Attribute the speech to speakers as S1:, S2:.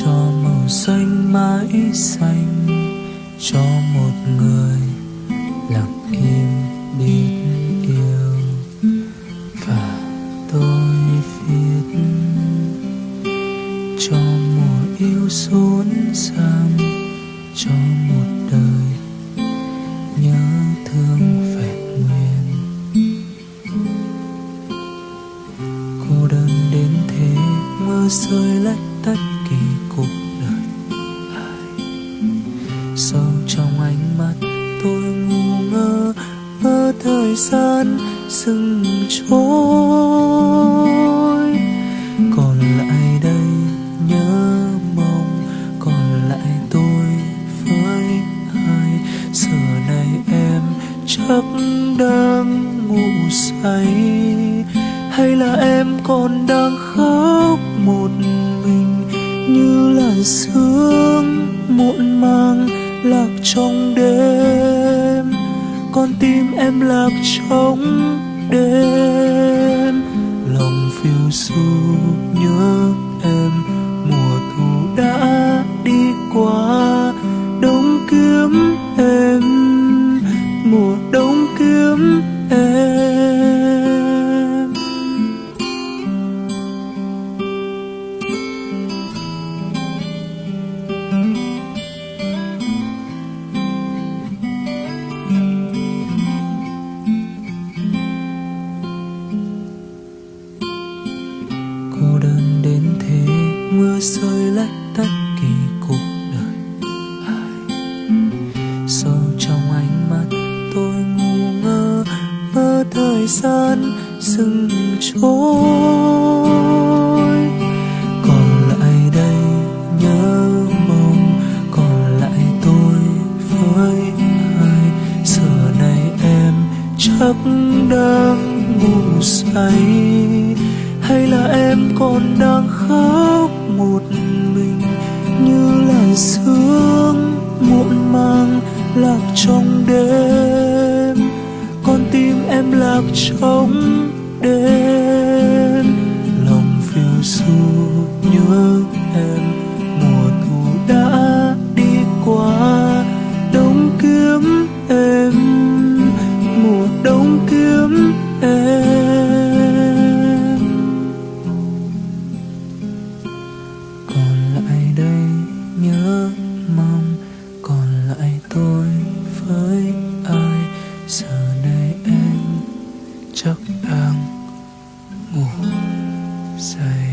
S1: cho màu xanh mãi xanh, cho một người lặng im biết yêu. Và tôi viết cho mùa yêu xuống sang cho một đời nhớ thương vẹn nguyên. Cô đơn đến thế, mưa rơi lách tách kỳ thời gian dừng trôi. Còn lại đây nhớ mong, còn lại tôi với ai? Giờ này em chắc đang ngủ say. Hay là em còn đang khóc một mình? Như làn sương muộn màng lạc trong đêm con tim em lạc trong đêm lòng phiêu du nhớ tôi rơi lách tách kỳ cục đời. Ai sâu trong ánh mắt tôi ngu ngơ, mơ thời gian dừng trôi. Còn lại đây nhớ mong, còn lại tôi với ai? Giờ này em chắc đang ngủ say hay là em còn đang khóc một mình như làn sương muộn màng lạc trong đêm? Con tim em lạc trong đêm, lòng phiêu du nhớ em. Nhớ mong còn lại tôi với ai? Giờ này em chắc đang ngủ say.